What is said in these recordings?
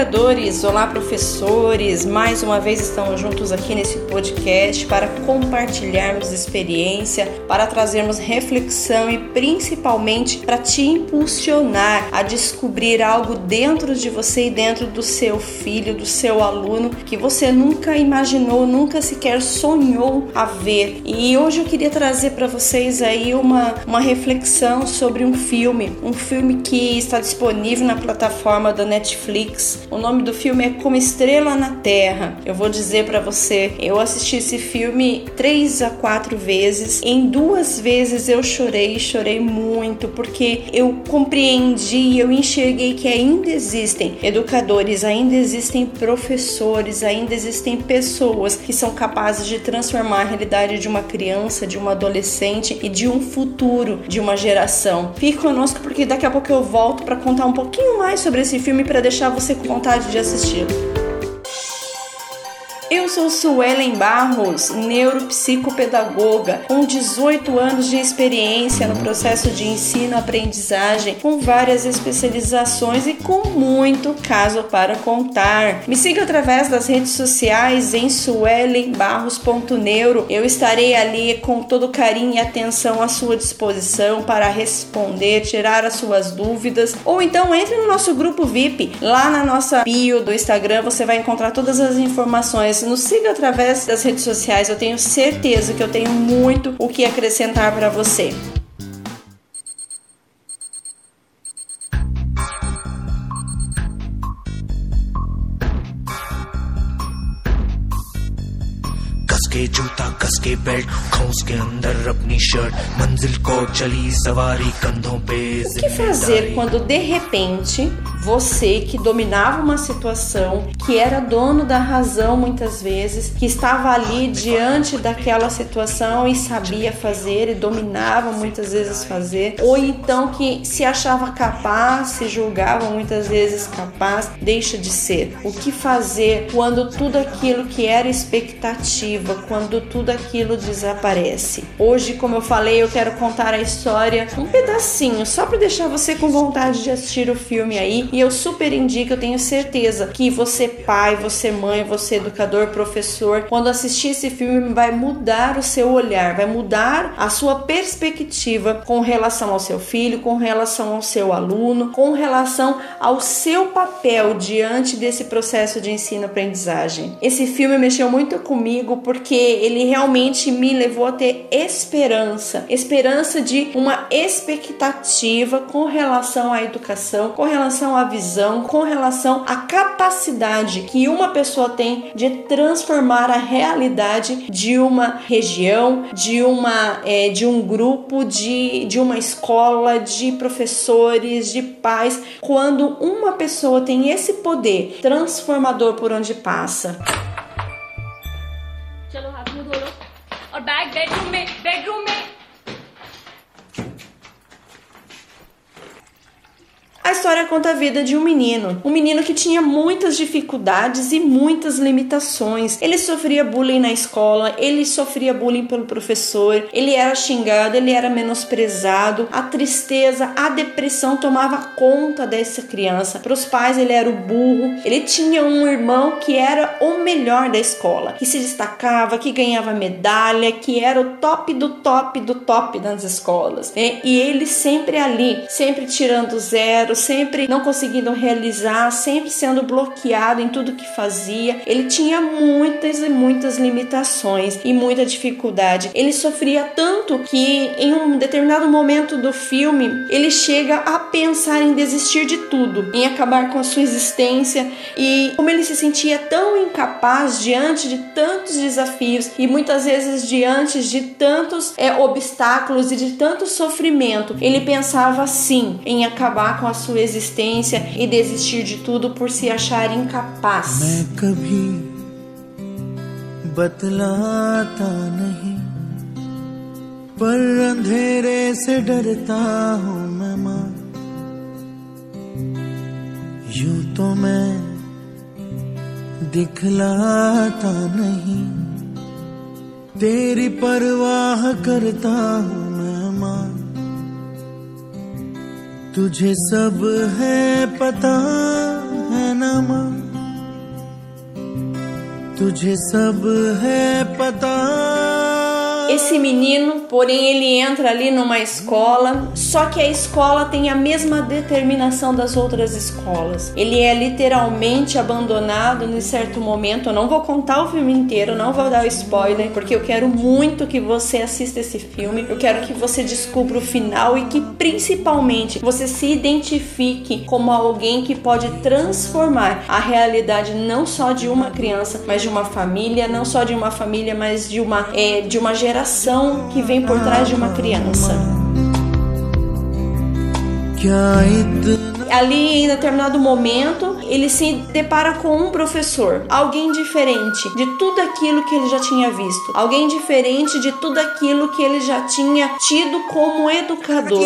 educadores, olá professores, mais uma vez estamos juntos aqui nesse podcast para compartilharmos experiência, para trazermos reflexão e principalmente para te impulsionar a descobrir algo dentro de você e dentro do seu filho, do seu aluno que você nunca imaginou, nunca sequer sonhou a ver. E hoje eu queria trazer para vocês aí uma, uma reflexão sobre um filme, um filme que está disponível na plataforma da Netflix. O nome do filme é Como Estrela na Terra. Eu vou dizer para você, eu assisti esse filme três a quatro vezes. Em duas vezes eu chorei, chorei muito, porque eu compreendi, eu enxerguei que ainda existem educadores, ainda existem professores, ainda existem pessoas que são capazes de transformar a realidade de uma criança, de uma adolescente e de um futuro de uma geração. Fique conosco porque daqui a pouco eu volto para contar um pouquinho mais sobre esse filme para deixar você com vontade de assistir. Eu sou Suelen Barros, neuropsicopedagoga, com 18 anos de experiência no processo de ensino-aprendizagem, com várias especializações e com muito caso para contar. Me siga através das redes sociais em suelenbarros.neuro. Eu estarei ali com todo carinho e atenção à sua disposição para responder, tirar as suas dúvidas, ou então entre no nosso grupo VIP. Lá na nossa bio do Instagram você vai encontrar todas as informações nos siga através das redes sociais. Eu tenho certeza que eu tenho muito o que acrescentar para você. के जूता कस के बेल्ट खौस के अंदर अपनी शर्ट मंजिल को चली सवारी कंधों पे O que fazer quando de repente você que dominava uma situação, que era dono da razão muitas vezes, que estava ali diante daquela situação e sabia fazer e dominava muitas vezes fazer, ou então que se achava capaz, se julgava muitas vezes capaz, deixa de ser. O que fazer quando tudo aquilo que era expectativa, quando tudo aquilo desaparece? Hoje, como eu falei, eu quero contar a história um pedacinho, só para deixar você com vontade de assistir o filme aí e eu super indico, eu tenho certeza que você pai, você mãe, você educador, professor, quando assistir esse filme vai mudar o seu olhar, vai mudar a sua perspectiva com relação ao seu filho, com relação ao seu aluno, com relação ao seu papel diante desse processo de ensino-aprendizagem. Esse filme mexeu muito comigo porque ele realmente me levou a ter esperança, esperança de uma expectativa com relação à educação, com relação à visão com relação à capacidade que uma pessoa tem de transformar a realidade de uma região, de uma é, de um grupo, de, de uma escola, de professores, de pais, quando uma pessoa tem esse poder transformador por onde passa. चलो हाथ मुंह धो लो और bag bedroom में बेडरूम में A história conta a vida de um menino, um menino que tinha muitas dificuldades e muitas limitações. Ele sofria bullying na escola, ele sofria bullying pelo professor, ele era xingado, ele era menosprezado, a tristeza, a depressão tomava conta dessa criança. Para os pais, ele era o burro. Ele tinha um irmão que era o melhor da escola, que se destacava, que ganhava medalha, que era o top do top do top das escolas. Né? E ele sempre ali, sempre tirando zero, sempre não conseguindo realizar, sempre sendo bloqueado em tudo que fazia. Ele tinha muitas e muitas limitações e muita dificuldade. Ele sofria tanto que em um determinado momento do filme ele chega a pensar em desistir de tudo, em acabar com a sua existência e como ele se sentia tão incapaz diante de tantos desafios e muitas vezes diante de tantos é, obstáculos e de tanto sofrimento, ele pensava sim em acabar com a sua existência e desistir de tudo por se achar incapaz. बतलाता नहीं पर अंधेरे से डरता हूँ मैं माँ यूं तो मैं दिखलाता नहीं तेरी परवाह करता हूँ तुझे सब है पता है सनमा तुझे सब है पता esse menino, porém, ele entra ali numa escola, só que a escola tem a mesma determinação das outras escolas. Ele é literalmente abandonado em certo momento. Eu não vou contar o filme inteiro, não vou dar spoiler, porque eu quero muito que você assista esse filme. Eu quero que você descubra o final e que principalmente você se identifique como alguém que pode transformar a realidade não só de uma criança, mas de uma família, não só de uma família, mas de uma é, de uma geração que vem por trás de uma criança ali em determinado momento ele se depara com um professor, alguém diferente de tudo aquilo que ele já tinha visto, alguém diferente de tudo aquilo que ele já tinha tido como educador.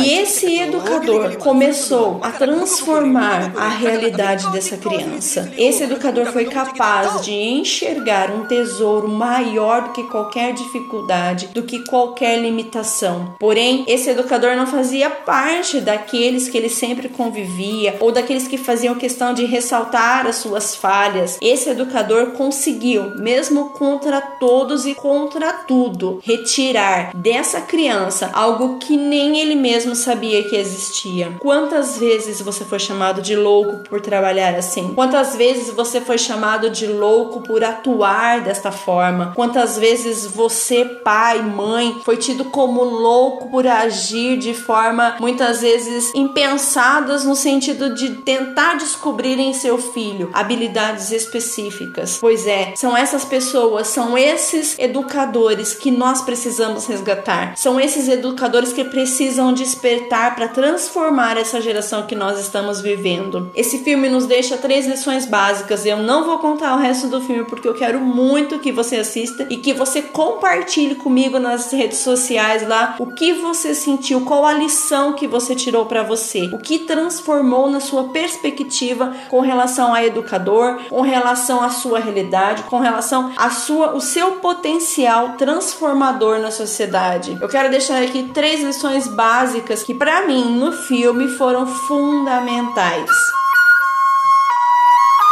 E esse educador começou a transformar a realidade dessa criança. Esse educador foi capaz de enxergar um tesouro maior do que qualquer dificuldade, do que qualquer limitação. Porém, esse educador não fazia parte daqueles que ele sempre convivia ou daqueles que faziam questão de ressaltar as suas falhas. Esse educador conseguiu, mesmo contra todos e contra tudo, retirar dessa criança algo que nem ele mesmo sabia que existia. Quantas vezes você foi chamado de louco por trabalhar assim? Quantas vezes você foi chamado de louco por atuar desta forma? Quantas vezes você, pai, mãe, foi tido como louco por agir de forma muitas vezes impensadas no sentido de tentar descobrir em seu filho habilidades específicas. Pois é, são essas pessoas, são esses educadores que nós precisamos resgatar. São esses educadores que precisam despertar para transformar essa geração que nós estamos vivendo. Esse filme nos deixa três lições básicas. Eu não vou contar o resto do filme porque eu quero muito que você assista e que você compartilhe comigo nas redes sociais lá o que você sentiu, qual a lição que você tirou para você, o que transformou na sua perspectiva com relação a educador, com relação à sua realidade, com relação a sua o seu potencial transformador na sociedade. Eu quero deixar aqui três lições básicas que para mim no filme foram fundamentais.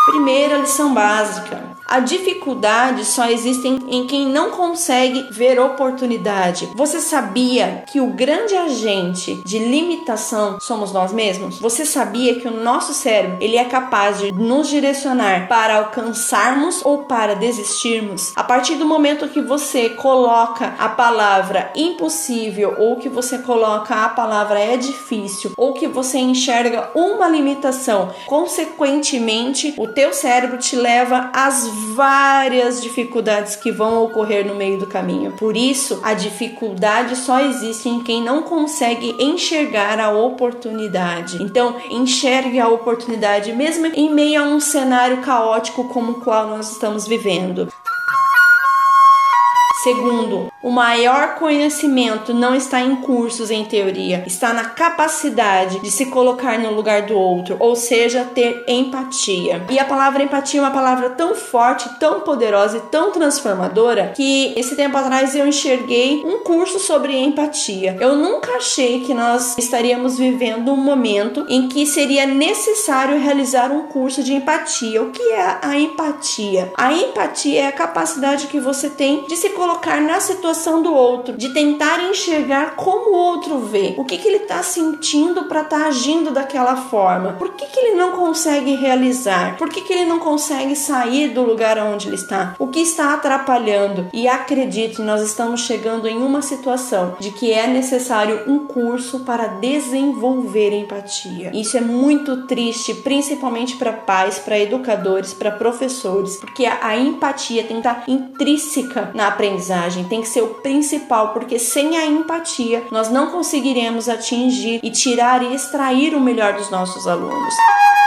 Primeira lição básica: a dificuldade só existe em quem não consegue ver oportunidade. Você sabia que o grande agente de limitação somos nós mesmos? Você sabia que o nosso cérebro ele é capaz de nos direcionar para alcançarmos ou para desistirmos? A partir do momento que você coloca a palavra impossível ou que você coloca a palavra é difícil ou que você enxerga uma limitação, consequentemente o teu cérebro te leva às várias dificuldades que vão ocorrer no meio do caminho. Por isso, a dificuldade só existe em quem não consegue enxergar a oportunidade. Então, enxergue a oportunidade mesmo em meio a um cenário caótico como o qual nós estamos vivendo. Segundo, o maior conhecimento não está em cursos em teoria, está na capacidade de se colocar no lugar do outro, ou seja, ter empatia. E a palavra empatia é uma palavra tão forte, tão poderosa e tão transformadora que esse tempo atrás eu enxerguei um curso sobre empatia. Eu nunca achei que nós estaríamos vivendo um momento em que seria necessário realizar um curso de empatia. O que é a empatia? A empatia é a capacidade que você tem de se colocar na situação do outro, de tentar enxergar como o outro vê, o que, que ele está sentindo para estar tá agindo daquela forma, por que, que ele não consegue realizar, por que, que ele não consegue sair do lugar onde ele está, o que está atrapalhando. E acredite, nós estamos chegando em uma situação de que é necessário um curso para desenvolver empatia. Isso é muito triste, principalmente para pais, para educadores, para professores, porque a, a empatia tem que estar intrínseca na aprendizagem aprendizagem tem que ser o principal, porque sem a empatia nós não conseguiremos atingir e tirar e extrair o melhor dos nossos alunos.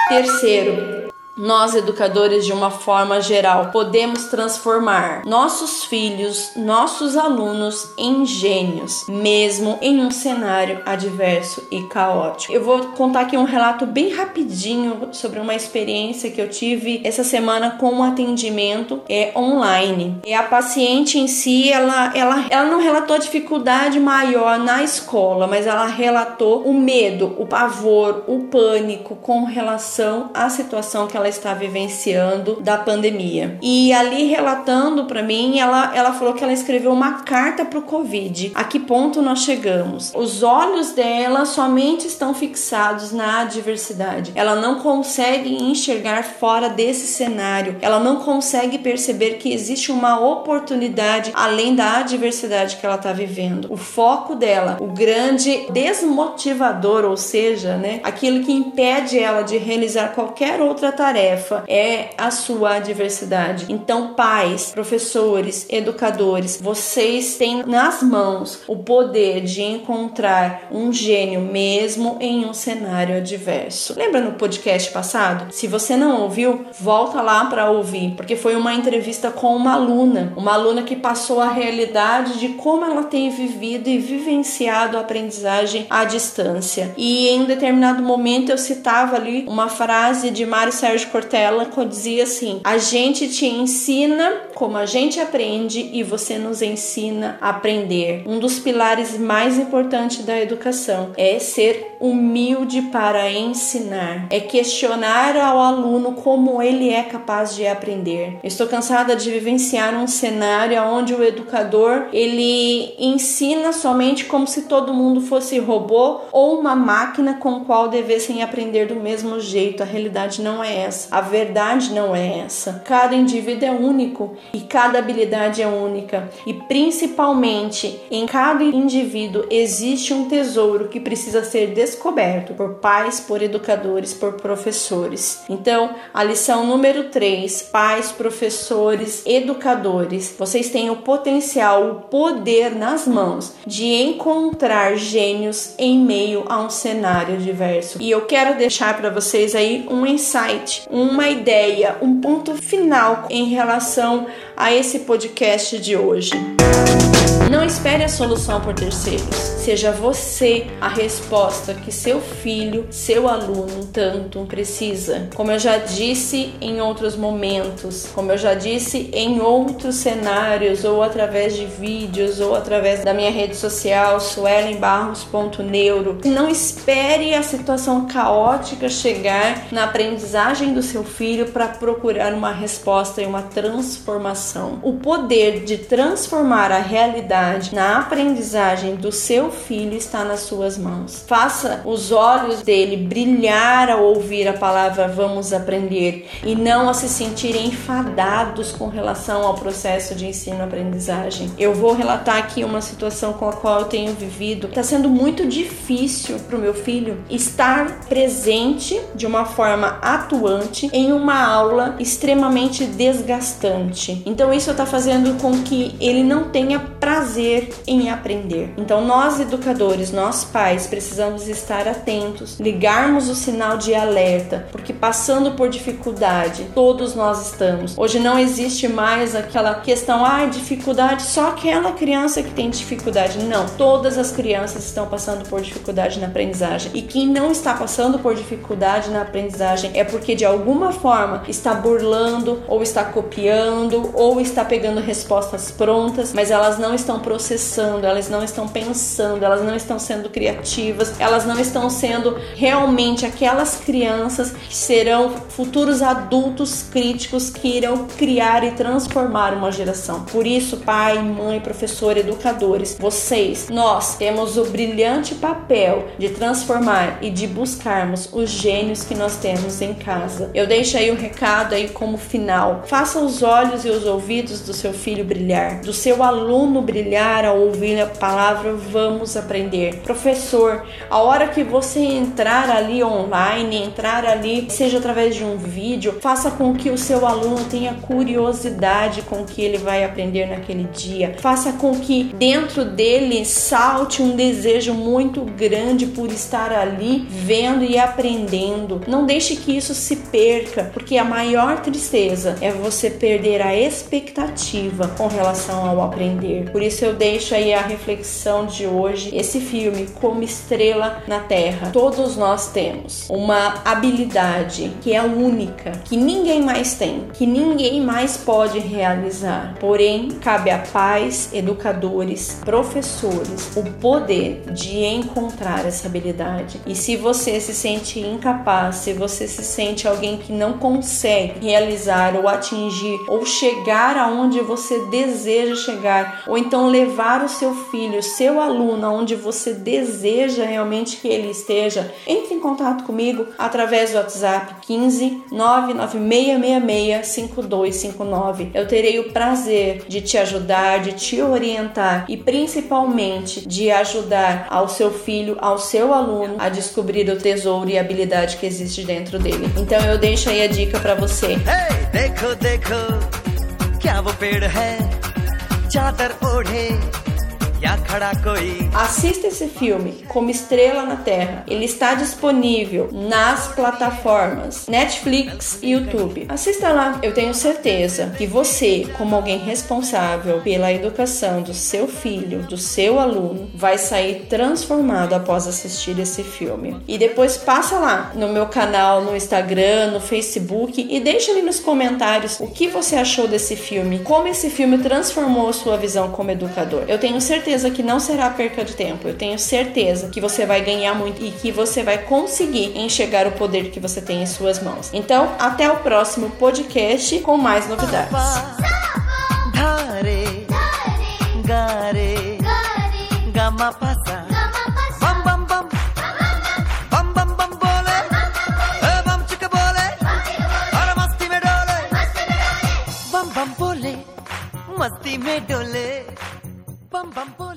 Terceiro, Nós, educadores, de uma forma geral, podemos transformar nossos filhos, nossos alunos em gênios, mesmo em um cenário adverso e caótico. Eu vou contar aqui um relato bem rapidinho sobre uma experiência que eu tive essa semana com um atendimento é, online. E a paciente em si, ela, ela, ela não relatou dificuldade maior na escola, mas ela relatou o medo, o pavor, o pânico com relação à situação que ela está vivenciando da pandemia. E ali relatando para mim, ela, ela falou que ela escreveu uma carta para o Covid. A que ponto nós chegamos? Os olhos dela somente estão fixados na adversidade. Ela não consegue enxergar fora desse cenário. Ela não consegue perceber que existe uma oportunidade além da adversidade que ela está vivendo. O foco dela, o grande desmotivador, ou seja, né, aquilo que impede ela de realizar qualquer outra tarefa é a sua adversidade. Então, pais, professores, educadores, vocês têm nas mãos o poder de encontrar um gênio mesmo em um cenário adverso. Lembra no podcast passado? Se você não ouviu, volta lá para ouvir, porque foi uma entrevista com uma aluna, uma aluna que passou a realidade de como ela tem vivido e vivenciado a aprendizagem à distância. E em um determinado momento eu citava ali uma frase de Mário Sérgio Cortella dizia assim: "A gente te ensina como a gente aprende e você nos ensina a aprender". Um dos pilares mais importantes da educação é ser humilde para ensinar, é questionar ao aluno como ele é capaz de aprender. estou cansada de vivenciar um cenário onde o educador ele ensina somente como se todo mundo fosse robô ou uma máquina com qual devessem aprender do mesmo jeito. A realidade não é essa. A verdade não é essa. Cada indivíduo é único e cada habilidade é única e principalmente em cada indivíduo existe um tesouro que precisa ser descoberto por pais, por educadores, por professores. Então, a lição número 3, pais, professores, educadores, vocês têm o potencial, o poder nas mãos de encontrar gênios em meio a um cenário diverso. E eu quero deixar para vocês aí um insight, uma ideia, um ponto final em relação a esse podcast de hoje. Não espere a solução por terceiros. Seja você a resposta que seu filho, seu aluno tanto precisa. Como eu já disse em outros momentos, como eu já disse em outros cenários, ou através de vídeos, ou através da minha rede social, suelenbarros.neuro, não espere a situação caótica chegar na aprendizagem do seu filho para procurar uma resposta e uma transformação. O poder de transformar a realidade na aprendizagem do seu filho está nas suas mãos. Faça os olhos dele brilhar ao ouvir a palavra vamos aprender e não a se sentirem enfadados com relação ao processo de ensino-aprendizagem. Eu vou relatar aqui uma situação com a qual eu tenho vivido. Está sendo muito difícil para o meu filho estar presente de uma forma atuante em uma aula extremamente desgastante. Então isso está fazendo com que ele não tenha prazer prazer em aprender. Então, nós educadores, nós pais, precisamos estar atentos, ligarmos o sinal de alerta, porque passando por dificuldade, todos nós estamos. Hoje não existe mais aquela questão, ah, dificuldade, só aquela criança que tem dificuldade. Não, todas as crianças estão passando por dificuldade na aprendizagem. E quem não está passando por dificuldade na aprendizagem é porque de alguma forma está burlando, ou está copiando, ou está pegando respostas prontas, mas elas não estão processando, elas não estão pensando, elas não estão sendo criativas, elas não estão sendo realmente aquelas crianças que serão futuros adultos críticos que irão criar e transformar uma geração. Por isso, pai, mãe, professor, educadores, vocês, nós temos o brilhante papel de transformar e de buscarmos os gênios que nós temos em casa. Eu deixo aí o recado aí como final. Faça os olhos e os ouvidos do seu filho brilhar, do seu aluno brilhar chegar a ouvir a palavra, vamos aprender. Professor, a hora que você entrar ali online, entrar ali, seja através de um vídeo, faça com que o seu aluno tenha curiosidade com o que ele vai aprender naquele dia. Faça com que dentro dele salte um desejo muito grande por estar ali vendo e aprendendo. Não deixe que isso se perca, porque a maior tristeza é você perder a expectativa com relação ao aprender. Por isso eu deixo aí a reflexão de hoje, esse filme como estrela na terra. Todos nós temos uma habilidade que é única, que ninguém mais tem, que ninguém mais pode realizar. Porém, cabe a pais, educadores, professores o poder de encontrar essa habilidade. E se você se sente incapaz, se você se sente alguém que não consegue realizar ou atingir ou chegar aonde você deseja chegar, ou então levar o seu filho, seu aluno aonde você deseja realmente que ele esteja, entre em contato comigo através do WhatsApp 15 99666 5259. Eu terei o prazer de te ajudar, de te orientar e principalmente de ajudar ao seu filho, ao seu aluno a descobrir o tesouro e a habilidade que existe dentro dele. Então eu deixo aí a dica para você. Hey, देखो देखो क्या वो पेड़ है चादर ओढ़े। Assista esse filme como Estrela na Terra. Ele está disponível nas plataformas Netflix e YouTube. Assista lá. Eu tenho certeza que você, como alguém responsável pela educação do seu filho, do seu aluno, vai sair transformado após assistir esse filme. E depois passa lá no meu canal no Instagram, no Facebook e deixa ali nos comentários o que você achou desse filme, como esse filme transformou sua visão como educador. Eu tenho certeza certeza que não será perca de tempo. Eu tenho certeza que você vai ganhar muito e que você vai conseguir enxergar o poder que você tem em suas mãos. Então, até o próximo podcast com mais novidades. मस्ती में डोले bum bum.